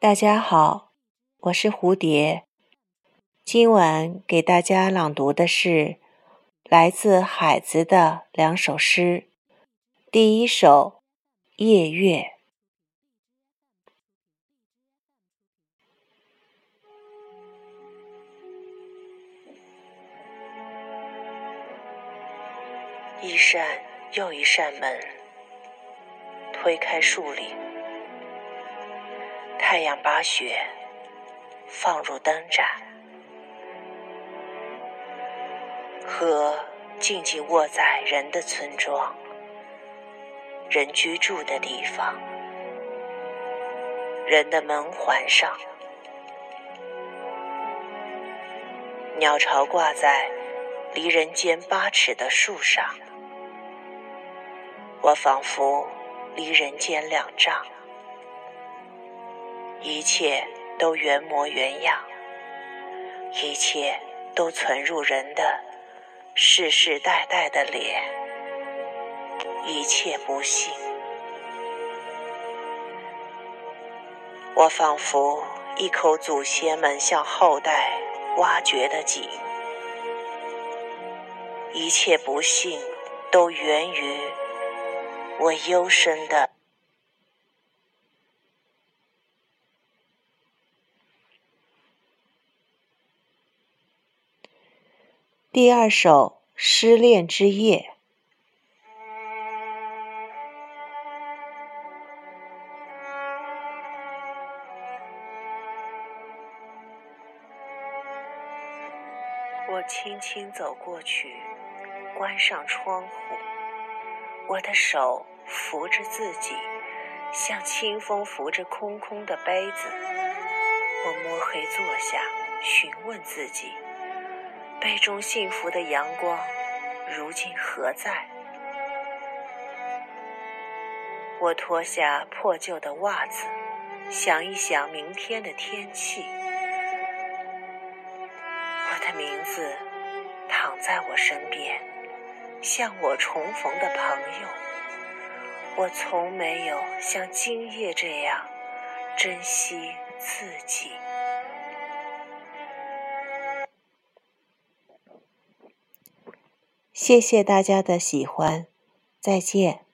大家好，我是蝴蝶。今晚给大家朗读的是来自海子的两首诗。第一首《夜月》。一扇又一扇门，推开树林。太阳把雪放入灯盏，河静静卧在人的村庄，人居住的地方，人的门环上，鸟巢挂在离人间八尺的树上，我仿佛离人间两丈。一切都原模原样，一切都存入人的世世代代的脸，一切不幸。我仿佛一口祖先们向后代挖掘的井，一切不幸都源于我幽深的。第二首《失恋之夜》。我轻轻走过去，关上窗户。我的手扶着自己，像清风扶着空空的杯子。我摸黑坐下，询问自己。杯中幸福的阳光，如今何在？我脱下破旧的袜子，想一想明天的天气。我的名字躺在我身边，像我重逢的朋友。我从没有像今夜这样珍惜自己。谢谢大家的喜欢，再见。